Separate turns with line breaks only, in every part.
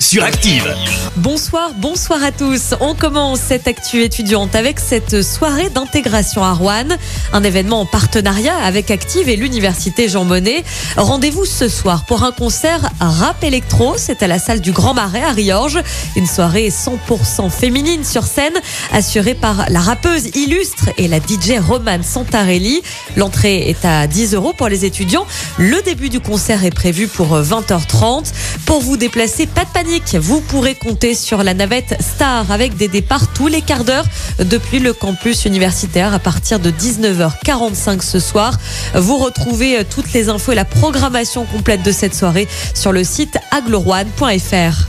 sur Active.
Bonsoir, bonsoir à tous. On commence cette actu étudiante avec cette soirée d'intégration à Rouen, un événement en partenariat avec Active et l'université Jean Monnet. Rendez-vous ce soir pour un concert rap électro, c'est à la salle du Grand Marais à Riorges, une soirée 100% féminine sur scène assurée par la rappeuse illustre et la DJ Romane Santarelli. L'entrée est à 10 euros pour les étudiants. Le début du concert est prévu pour 20h30. Pour vous déplacer, pas de panique vous pourrez compter sur la navette Star avec des départs tous les quarts d'heure depuis le campus universitaire à partir de 19h45 ce soir. Vous retrouvez toutes les infos et la programmation complète de cette soirée sur le site agloroine.fr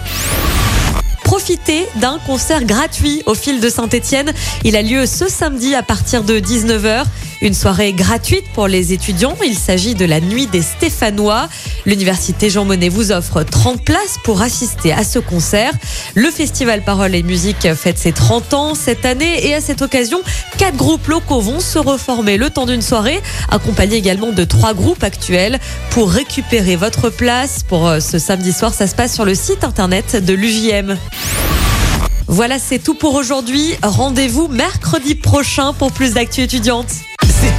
profitez d'un concert gratuit au fil de Saint-Etienne. Il a lieu ce samedi à partir de 19h. Une soirée gratuite pour les étudiants. Il s'agit de la nuit des Stéphanois. L'université Jean Monnet vous offre 30 places pour assister à ce concert. Le festival Parole et Musique fête ses 30 ans cette année et à cette occasion, quatre groupes locaux vont se reformer le temps d'une soirée, accompagnés également de trois groupes actuels. Pour récupérer votre place pour euh, ce samedi soir, ça se passe sur le site internet de l'UJM. Voilà, c'est tout pour aujourd'hui. Rendez-vous mercredi prochain pour plus d'actu étudiantes.